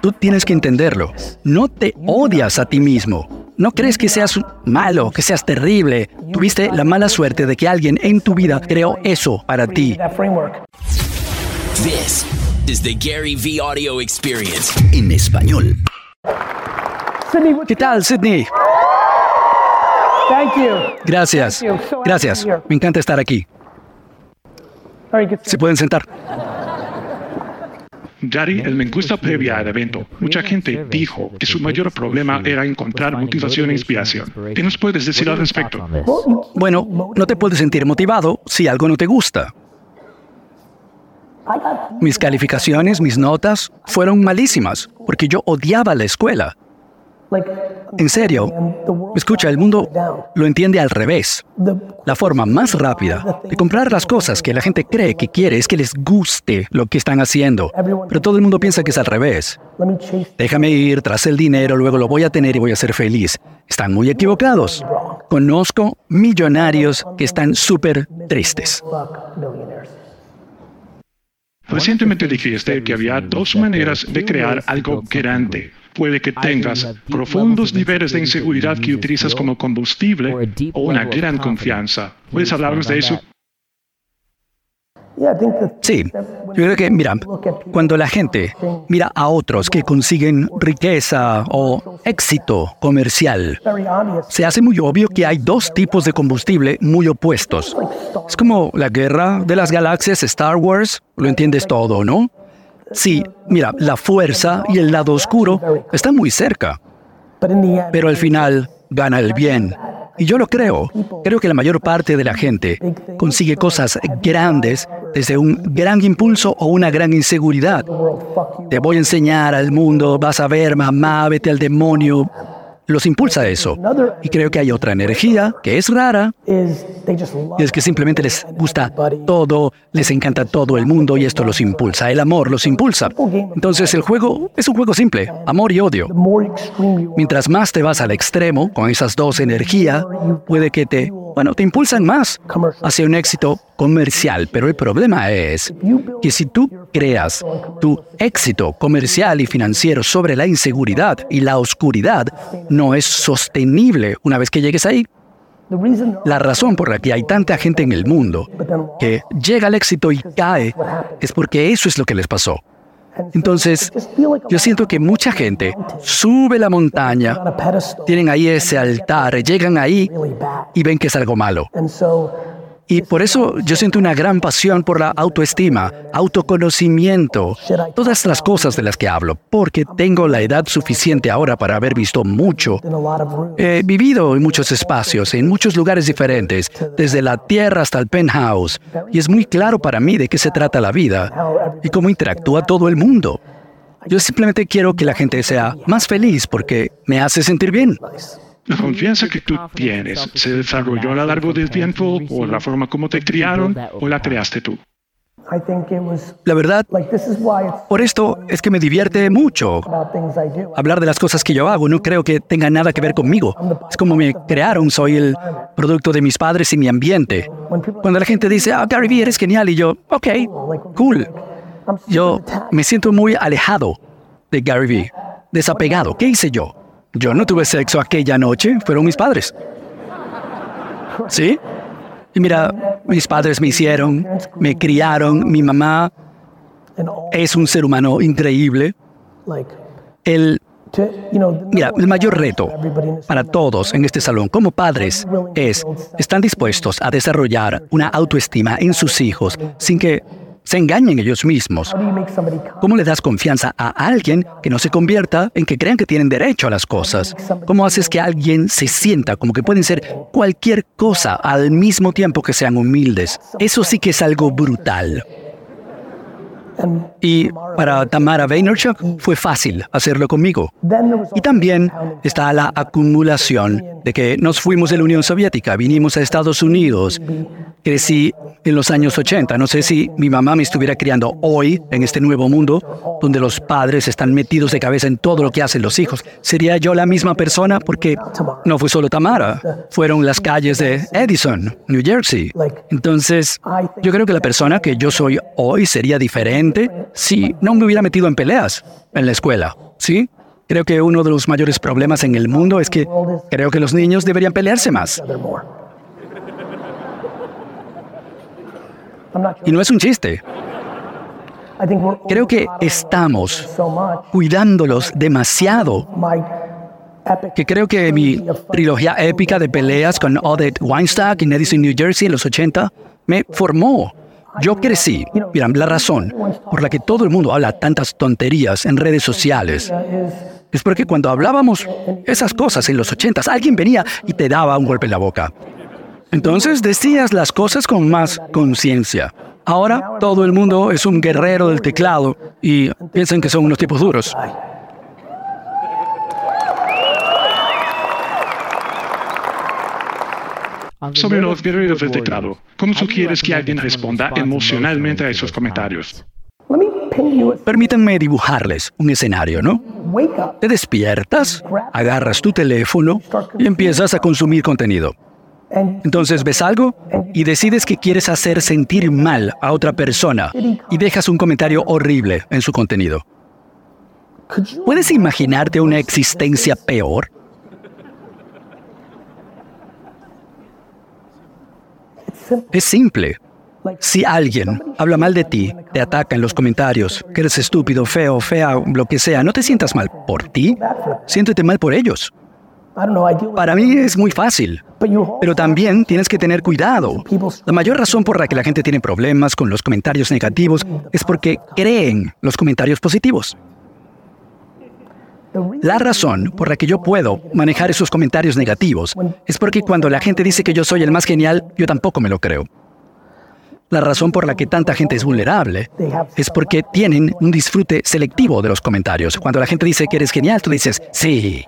Tú tienes que entenderlo. No te odias a ti mismo. No crees que seas malo, que seas terrible. Tuviste la mala suerte de que alguien en tu vida creó eso para ti. This is the Gary V Audio Experience. En español. ¿Qué tal, Sydney? Gracias. Gracias. Me encanta estar aquí. Se pueden sentar. Gary, el me gusta previa al evento, mucha gente dijo que su mayor problema era encontrar motivación e inspiración. ¿Qué nos puedes decir al respecto? Bueno, no te puedes sentir motivado si algo no te gusta. Mis calificaciones, mis notas, fueron malísimas, porque yo odiaba la escuela. En serio, escucha, el mundo lo entiende al revés. La forma más rápida de comprar las cosas que la gente cree que quiere es que les guste lo que están haciendo. Pero todo el mundo piensa que es al revés. Déjame ir tras el dinero, luego lo voy a tener y voy a ser feliz. Están muy equivocados. Conozco millonarios que están súper tristes. Recientemente dijiste que había dos maneras de crear algo grande. Puede que tengas profundos niveles de inseguridad que utilizas como combustible o una gran confianza. ¿Puedes hablarnos de eso? Sí, yo creo que, mira, cuando la gente mira a otros que consiguen riqueza o éxito comercial, se hace muy obvio que hay dos tipos de combustible muy opuestos. Es como la guerra de las galaxias, Star Wars, lo entiendes todo, ¿no? Sí, mira, la fuerza y el lado oscuro están muy cerca, pero al final gana el bien. Y yo lo creo. Creo que la mayor parte de la gente consigue cosas grandes desde un gran impulso o una gran inseguridad. Te voy a enseñar al mundo, vas a ver, mamá, vete al demonio los impulsa eso. Y creo que hay otra energía que es rara, y es que simplemente les gusta todo, les encanta todo el mundo y esto los impulsa, el amor los impulsa. Entonces el juego es un juego simple, amor y odio. Mientras más te vas al extremo con esas dos energías, puede que te bueno, te impulsan más hacia un éxito comercial. Pero el problema es que si tú creas tu éxito comercial y financiero sobre la inseguridad y la oscuridad, no es sostenible una vez que llegues ahí. La razón por la que hay tanta gente en el mundo que llega al éxito y cae es porque eso es lo que les pasó. Entonces, yo siento que mucha gente sube la montaña, tienen ahí ese altar, llegan ahí y ven que es algo malo. Y por eso yo siento una gran pasión por la autoestima, autoconocimiento, todas las cosas de las que hablo, porque tengo la edad suficiente ahora para haber visto mucho. He vivido en muchos espacios, en muchos lugares diferentes, desde la tierra hasta el penthouse, y es muy claro para mí de qué se trata la vida y cómo interactúa todo el mundo. Yo simplemente quiero que la gente sea más feliz porque me hace sentir bien. La confianza que tú tienes se desarrolló a lo largo del tiempo por la forma como te criaron o la creaste tú. La verdad, por esto es que me divierte mucho hablar de las cosas que yo hago. No creo que tenga nada que ver conmigo. Es como me crearon, soy el producto de mis padres y mi ambiente. Cuando la gente dice, ah, Gary Vee, eres genial, y yo, ok, cool. Yo me siento muy alejado de Gary Vee, desapegado. ¿Qué hice yo? Yo no tuve sexo aquella noche, fueron mis padres. ¿Sí? Y mira, mis padres me hicieron, me criaron, mi mamá es un ser humano increíble. El, mira, el mayor reto para todos en este salón como padres es, están dispuestos a desarrollar una autoestima en sus hijos sin que se engañen ellos mismos. ¿Cómo le das confianza a alguien que no se convierta en que crean que tienen derecho a las cosas? ¿Cómo haces que alguien se sienta como que pueden ser cualquier cosa al mismo tiempo que sean humildes? Eso sí que es algo brutal. Y para Tamara Vaynerchuk fue fácil hacerlo conmigo. Y también está la acumulación de que nos fuimos de la Unión Soviética, vinimos a Estados Unidos crecí en los años 80. No sé si mi mamá me estuviera criando hoy en este nuevo mundo donde los padres están metidos de cabeza en todo lo que hacen los hijos. ¿Sería yo la misma persona? Porque no fue solo Tamara, fueron las calles de Edison, New Jersey. Entonces, yo creo que la persona que yo soy hoy sería diferente si no me hubiera metido en peleas en la escuela. ¿Sí? Creo que uno de los mayores problemas en el mundo es que creo que los niños deberían pelearse más. Y no es un chiste. Creo que estamos cuidándolos demasiado. Que creo que mi trilogía épica de peleas con Odette Weinstock en Edison, New Jersey en los 80 me formó. Yo crecí. Mira, la razón por la que todo el mundo habla tantas tonterías en redes sociales es porque cuando hablábamos esas cosas en los 80 alguien venía y te daba un golpe en la boca. Entonces decías las cosas con más conciencia. Ahora todo el mundo es un guerrero del teclado y piensan que son unos tipos duros. Sobre los guerreros del teclado, ¿cómo sugieres que alguien responda emocionalmente a esos comentarios? Permítanme dibujarles un escenario, ¿no? Te despiertas, agarras tu teléfono y empiezas a consumir contenido. Entonces ves algo y decides que quieres hacer sentir mal a otra persona y dejas un comentario horrible en su contenido. ¿Puedes imaginarte una existencia peor? Es simple. Si alguien habla mal de ti, te ataca en los comentarios, que eres estúpido, feo, fea, lo que sea, no te sientas mal por ti, siéntete mal por ellos. Para mí es muy fácil, pero también tienes que tener cuidado. La mayor razón por la que la gente tiene problemas con los comentarios negativos es porque creen los comentarios positivos. La razón por la que yo puedo manejar esos comentarios negativos es porque cuando la gente dice que yo soy el más genial, yo tampoco me lo creo. La razón por la que tanta gente es vulnerable es porque tienen un disfrute selectivo de los comentarios. Cuando la gente dice que eres genial, tú dices, sí,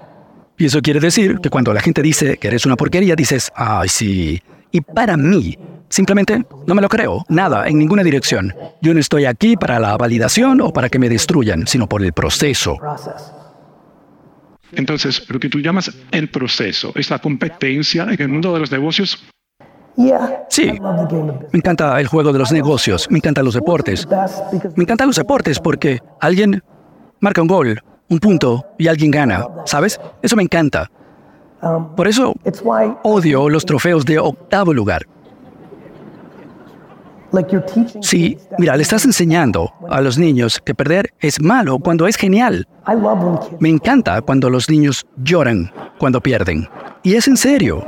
y eso quiere decir que cuando la gente dice que eres una porquería, dices, ay, sí. Y para mí, simplemente no me lo creo, nada, en ninguna dirección. Yo no estoy aquí para la validación o para que me destruyan, sino por el proceso. Entonces, lo que tú llamas el proceso es la competencia en el mundo de los negocios. Sí, me encanta el juego de los negocios, me encantan los deportes. Me encantan los deportes porque alguien marca un gol un punto y alguien gana, ¿sabes? Eso me encanta. Por eso odio los trofeos de octavo lugar. Sí, mira, le estás enseñando a los niños que perder es malo cuando es genial. Me encanta cuando los niños lloran cuando pierden. Y es en serio.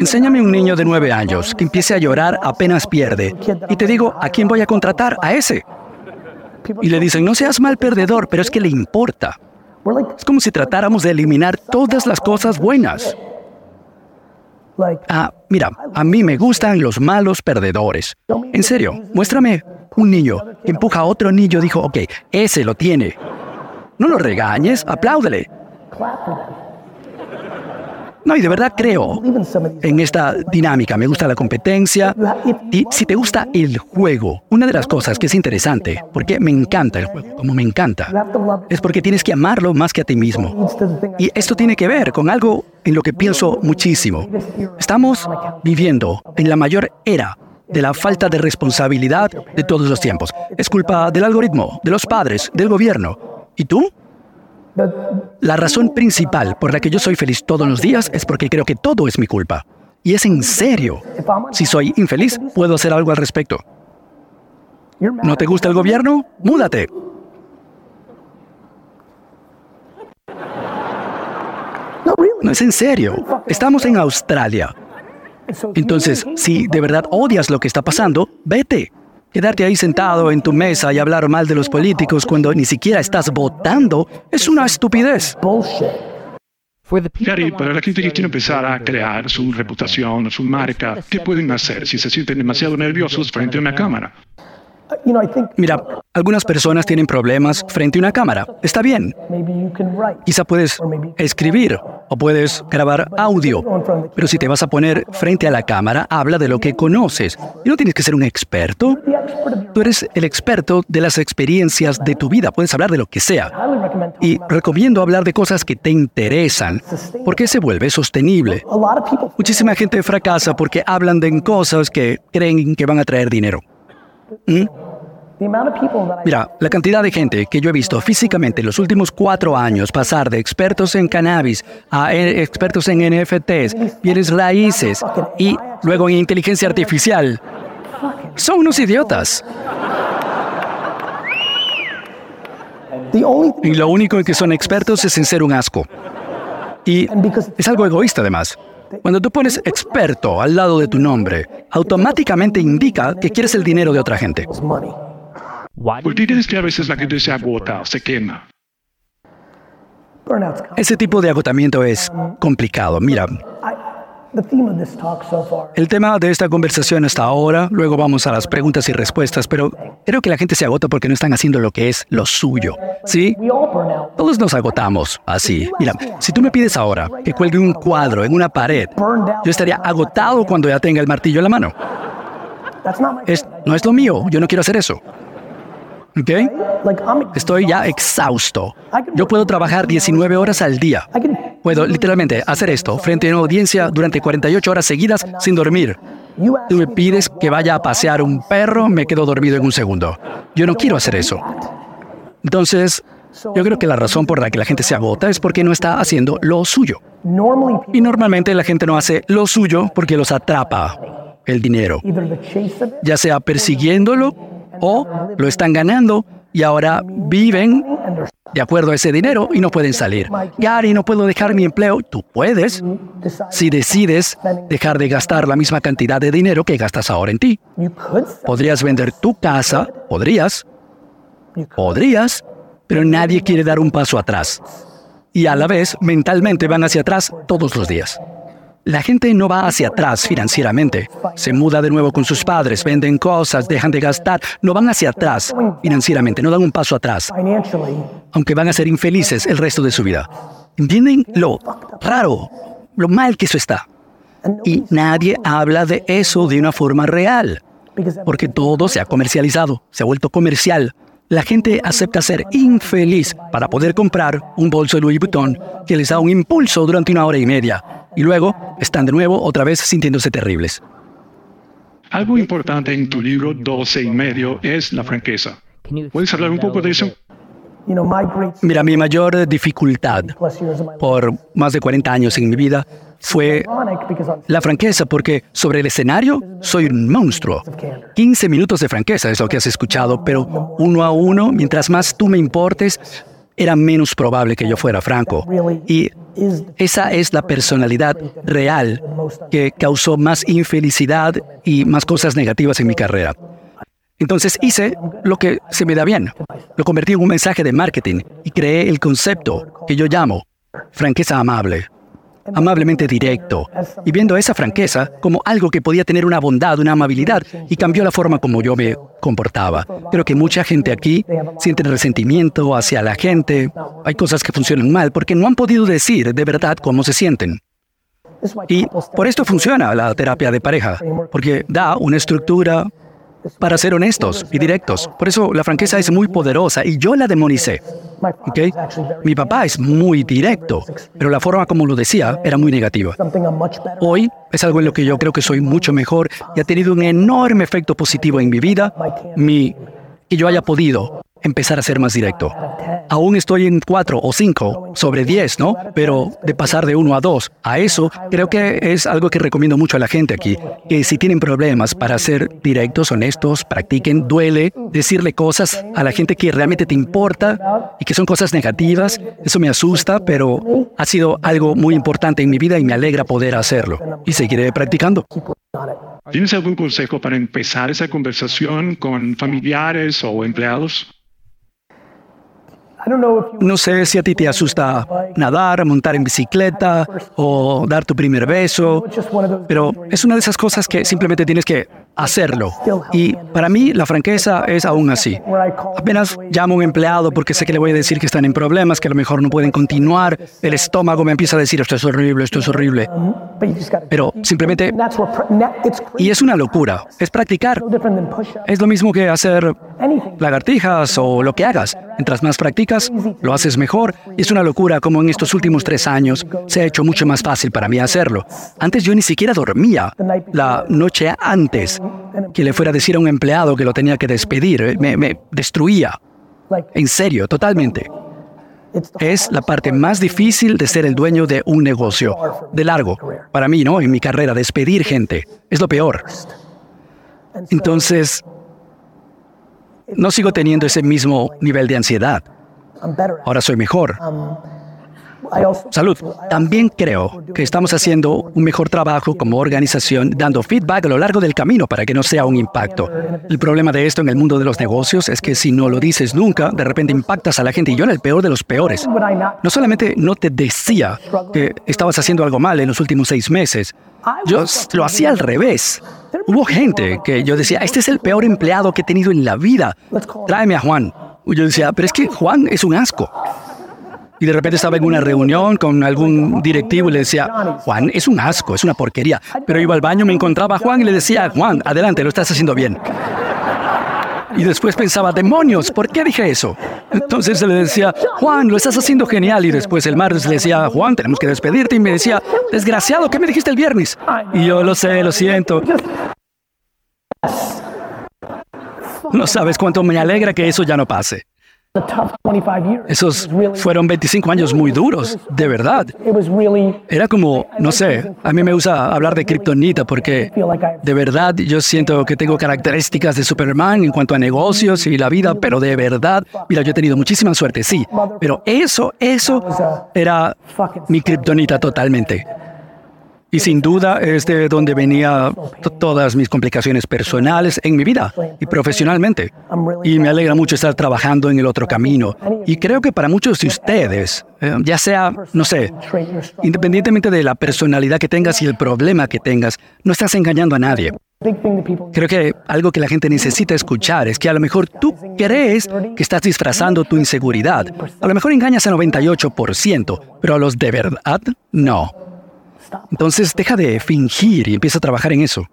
Enséñame un niño de nueve años que empiece a llorar apenas pierde. Y te digo, ¿a quién voy a contratar? A ese. Y le dicen, no seas mal perdedor, pero es que le importa. Es como si tratáramos de eliminar todas las cosas buenas. Ah, mira, a mí me gustan los malos perdedores. En serio, muéstrame un niño que empuja a otro niño, dijo, ok, ese lo tiene. No lo regañes, apláudele. No, y de verdad creo en esta dinámica. Me gusta la competencia. Y si te gusta el juego, una de las cosas que es interesante, porque me encanta el juego, como me encanta, es porque tienes que amarlo más que a ti mismo. Y esto tiene que ver con algo en lo que pienso muchísimo. Estamos viviendo en la mayor era de la falta de responsabilidad de todos los tiempos. Es culpa del algoritmo, de los padres, del gobierno. ¿Y tú? La razón principal por la que yo soy feliz todos los días es porque creo que todo es mi culpa. Y es en serio. Si soy infeliz, puedo hacer algo al respecto. ¿No te gusta el gobierno? Múdate. No es en serio. Estamos en Australia. Entonces, si de verdad odias lo que está pasando, vete. Quedarte ahí sentado en tu mesa y hablar mal de los políticos cuando ni siquiera estás votando es una estupidez. Gary, para la gente que quiere empezar a crear su reputación, su marca, ¿qué pueden hacer si se sienten demasiado nerviosos frente a una cámara? Mira, algunas personas tienen problemas frente a una cámara. Está bien. Quizá puedes escribir o puedes grabar audio. Pero si te vas a poner frente a la cámara, habla de lo que conoces. Y no tienes que ser un experto. Tú eres el experto de las experiencias de tu vida. Puedes hablar de lo que sea. Y recomiendo hablar de cosas que te interesan, porque se vuelve sostenible. Muchísima gente fracasa porque hablan de cosas que creen que van a traer dinero. ¿Mm? Mira, la cantidad de gente que yo he visto físicamente en los últimos cuatro años pasar de expertos en cannabis a e- expertos en NFTs, bienes raíces y luego en inteligencia artificial, son unos idiotas. Y lo único en que son expertos es en ser un asco. Y es algo egoísta además. Cuando tú pones experto al lado de tu nombre, automáticamente indica que quieres el dinero de otra gente. ¿Por qué crees que a veces la gente se agota, se quema? Ese tipo de agotamiento es complicado. Mira, el tema de esta conversación hasta ahora, luego vamos a las preguntas y respuestas, pero creo que la gente se agota porque no están haciendo lo que es lo suyo. ¿Sí? Todos nos agotamos así. Mira, si tú me pides ahora que cuelgue un cuadro en una pared, yo estaría agotado cuando ya tenga el martillo en la mano. Es, no es lo mío, yo no quiero hacer eso. ¿Ok? Estoy ya exhausto. Yo puedo trabajar 19 horas al día. Puedo literalmente hacer esto frente a una audiencia durante 48 horas seguidas sin dormir. Tú me pides que vaya a pasear un perro, me quedo dormido en un segundo. Yo no quiero hacer eso. Entonces, yo creo que la razón por la que la gente se agota es porque no está haciendo lo suyo. Y normalmente la gente no hace lo suyo porque los atrapa el dinero, ya sea persiguiéndolo o lo están ganando y ahora viven de acuerdo a ese dinero y no pueden salir. Gary, no puedo dejar mi empleo. Tú puedes si decides dejar de gastar la misma cantidad de dinero que gastas ahora en ti. Podrías vender tu casa, podrías, podrías, pero nadie quiere dar un paso atrás. Y a la vez, mentalmente van hacia atrás todos los días. La gente no va hacia atrás financieramente. Se muda de nuevo con sus padres, venden cosas, dejan de gastar. No van hacia atrás financieramente, no dan un paso atrás. Aunque van a ser infelices el resto de su vida. ¿Entienden lo raro, lo mal que eso está? Y nadie habla de eso de una forma real. Porque todo se ha comercializado, se ha vuelto comercial. La gente acepta ser infeliz para poder comprar un bolso de Louis Vuitton que les da un impulso durante una hora y media y luego están de nuevo otra vez sintiéndose terribles. Algo importante en tu libro 12 y medio es la franqueza. ¿Puedes hablar un poco de eso? Mira, mi mayor dificultad por más de 40 años en mi vida fue la franqueza, porque sobre el escenario soy un monstruo. 15 minutos de franqueza es lo que has escuchado, pero uno a uno, mientras más tú me importes, era menos probable que yo fuera franco. Y esa es la personalidad real que causó más infelicidad y más cosas negativas en mi carrera. Entonces hice lo que se me da bien. Lo convertí en un mensaje de marketing y creé el concepto que yo llamo franqueza amable amablemente directo, y viendo esa franqueza como algo que podía tener una bondad, una amabilidad, y cambió la forma como yo me comportaba. Creo que mucha gente aquí siente resentimiento hacia la gente, hay cosas que funcionan mal porque no han podido decir de verdad cómo se sienten. Y por esto funciona la terapia de pareja, porque da una estructura, para ser honestos y directos. Por eso la franqueza es muy poderosa y yo la demonicé. ¿okay? Mi papá es muy directo, pero la forma como lo decía era muy negativa. Hoy es algo en lo que yo creo que soy mucho mejor y ha tenido un enorme efecto positivo en mi vida, mi, que yo haya podido empezar a ser más directo. Aún estoy en 4 o 5 sobre 10, ¿no? Pero de pasar de 1 a 2 a eso, creo que es algo que recomiendo mucho a la gente aquí, que si tienen problemas para ser directos, honestos, practiquen, duele decirle cosas a la gente que realmente te importa y que son cosas negativas. Eso me asusta, pero ha sido algo muy importante en mi vida y me alegra poder hacerlo. Y seguiré practicando. ¿Tienes algún consejo para empezar esa conversación con familiares o empleados? No sé si a ti te asusta nadar, montar en bicicleta o dar tu primer beso, pero es una de esas cosas que simplemente tienes que hacerlo. Y para mí la franqueza es aún así. Apenas llamo a un empleado porque sé que le voy a decir que están en problemas, que a lo mejor no pueden continuar, el estómago me empieza a decir esto es horrible, esto es horrible. Pero simplemente... Y es una locura, es practicar. Es lo mismo que hacer lagartijas o lo que hagas. Mientras más practicas, lo haces mejor. Y es una locura como en estos últimos tres años se ha hecho mucho más fácil para mí hacerlo. Antes yo ni siquiera dormía la noche antes que le fuera a decir a un empleado que lo tenía que despedir. Me, me destruía. En serio, totalmente. Es la parte más difícil de ser el dueño de un negocio. De largo. Para mí, ¿no? En mi carrera, despedir gente. Es lo peor. Entonces, no sigo teniendo ese mismo nivel de ansiedad. Ahora soy mejor. Salud. También creo que estamos haciendo un mejor trabajo como organización dando feedback a lo largo del camino para que no sea un impacto. El problema de esto en el mundo de los negocios es que si no lo dices nunca, de repente impactas a la gente y yo era el peor de los peores. No solamente no te decía que estabas haciendo algo mal en los últimos seis meses, yo lo hacía al revés. Hubo gente que yo decía, este es el peor empleado que he tenido en la vida. Tráeme a Juan. Yo decía, pero es que Juan es un asco y de repente estaba en una reunión con algún directivo y le decía, Juan, es un asco, es una porquería. Pero iba al baño, me encontraba a Juan y le decía, Juan, adelante, lo estás haciendo bien. Y después pensaba, demonios, ¿por qué dije eso? Entonces le decía, Juan, lo estás haciendo genial. Y después el martes le decía, Juan, tenemos que despedirte. Y me decía, desgraciado, ¿qué me dijiste el viernes? Y yo lo sé, lo siento. No sabes cuánto me alegra que eso ya no pase. Esos fueron 25 años muy duros, de verdad. Era como, no sé, a mí me gusta hablar de Kryptonita porque de verdad yo siento que tengo características de Superman en cuanto a negocios y la vida, pero de verdad, mira, yo he tenido muchísima suerte, sí, pero eso, eso era mi Kryptonita totalmente. Y sin duda es de donde venía todas mis complicaciones personales en mi vida y profesionalmente. Y me alegra mucho estar trabajando en el otro camino. Y creo que para muchos de ustedes, eh, ya sea, no sé, independientemente de la personalidad que tengas y el problema que tengas, no estás engañando a nadie. Creo que algo que la gente necesita escuchar es que a lo mejor tú crees que estás disfrazando tu inseguridad. A lo mejor engañas al 98%, pero a los de verdad, no. Entonces deja de fingir y empieza a trabajar en eso.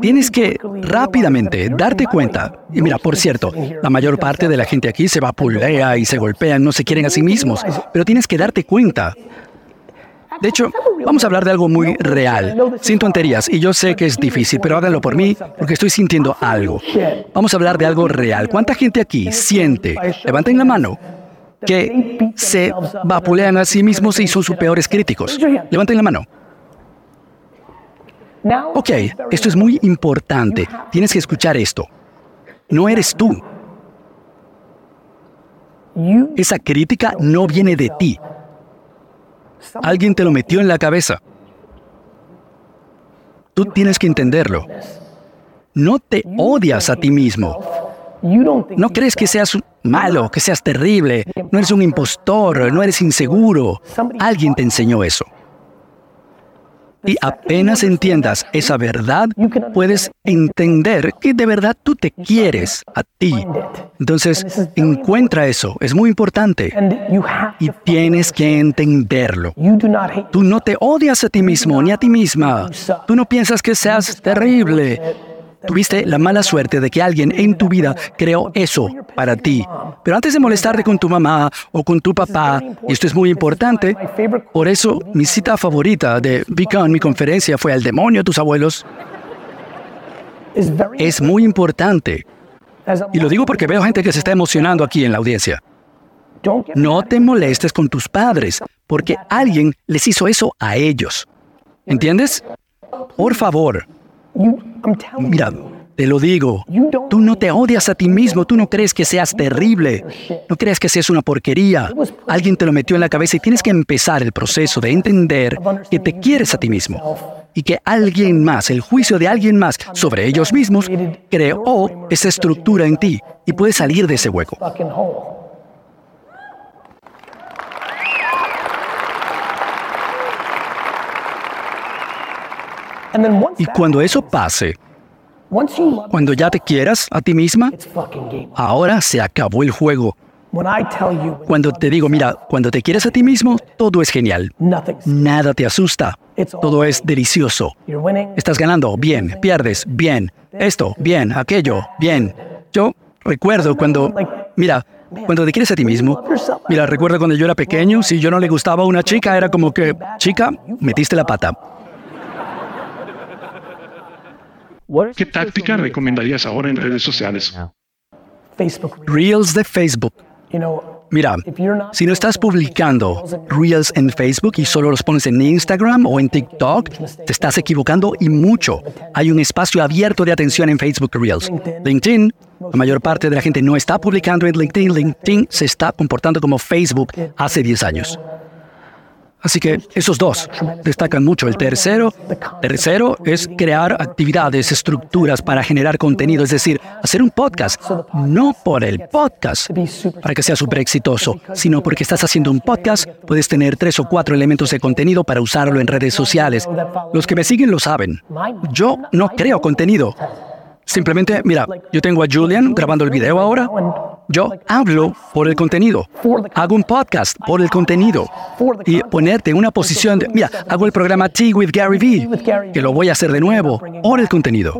Tienes que rápidamente darte cuenta. Y mira, por cierto, la mayor parte de la gente aquí se vapulea y se golpean, no se quieren a sí mismos, pero tienes que darte cuenta. De hecho, vamos a hablar de algo muy real, sin tonterías, y yo sé que es difícil, pero háganlo por mí porque estoy sintiendo algo. Vamos a hablar de algo real. ¿Cuánta gente aquí siente? Levanten la mano que se vapulean a sí mismos y son sus peores críticos. Levanten la mano. Ok, esto es muy importante. Tienes que escuchar esto. No eres tú. Esa crítica no viene de ti. Alguien te lo metió en la cabeza. Tú tienes que entenderlo. No te odias a ti mismo. No crees que seas malo, que seas terrible, no eres un impostor, no eres inseguro. Alguien te enseñó eso. Y apenas entiendas esa verdad, puedes entender que de verdad tú te quieres a ti. Entonces, encuentra eso, es muy importante. Y tienes que entenderlo. Tú no te odias a ti mismo ni a ti misma. Tú no piensas que seas terrible. Tuviste la mala suerte de que alguien en tu vida creó eso para ti. Pero antes de molestarte con tu mamá o con tu papá, y esto es muy importante, por eso mi cita favorita de Beacon, mi conferencia, fue al demonio tus abuelos. Es muy importante. Y lo digo porque veo gente que se está emocionando aquí en la audiencia. No te molestes con tus padres, porque alguien les hizo eso a ellos. ¿Entiendes? Por favor, Mira, te lo digo, tú no te odias a ti mismo, tú no crees que seas terrible, no crees que seas una porquería. Alguien te lo metió en la cabeza y tienes que empezar el proceso de entender que te quieres a ti mismo y que alguien más, el juicio de alguien más sobre ellos mismos, creó esa estructura en ti y puedes salir de ese hueco. Y cuando eso pase, Cuando ya te quieras a ti misma, ahora se acabó el juego. Cuando te digo, mira, cuando te quieres a ti mismo, todo es genial. Nada te asusta. Todo es delicioso. Estás ganando, bien. Pierdes, bien. Esto, bien. Aquello, bien. Yo recuerdo cuando, mira, cuando te quieres a ti mismo, mira, recuerdo cuando yo era pequeño, si yo no le gustaba a una chica, era como que, chica, metiste la pata. ¿Qué táctica recomendarías ahora en redes sociales? Reels de Facebook. Mira, si no estás publicando Reels en Facebook y solo los pones en Instagram o en TikTok, te estás equivocando y mucho. Hay un espacio abierto de atención en Facebook Reels. LinkedIn, la mayor parte de la gente no está publicando en LinkedIn. LinkedIn se está comportando como Facebook hace 10 años. Así que esos dos destacan mucho. El tercero, tercero es crear actividades, estructuras para generar contenido, es decir, hacer un podcast, no por el podcast, para que sea súper exitoso, sino porque estás haciendo un podcast, puedes tener tres o cuatro elementos de contenido para usarlo en redes sociales. Los que me siguen lo saben. Yo no creo contenido. Simplemente, mira, yo tengo a Julian grabando el video ahora. Yo hablo por el contenido. Hago un podcast por el contenido. Y ponerte en una posición de, mira, hago el programa Tea with Gary Vee, que lo voy a hacer de nuevo por el contenido.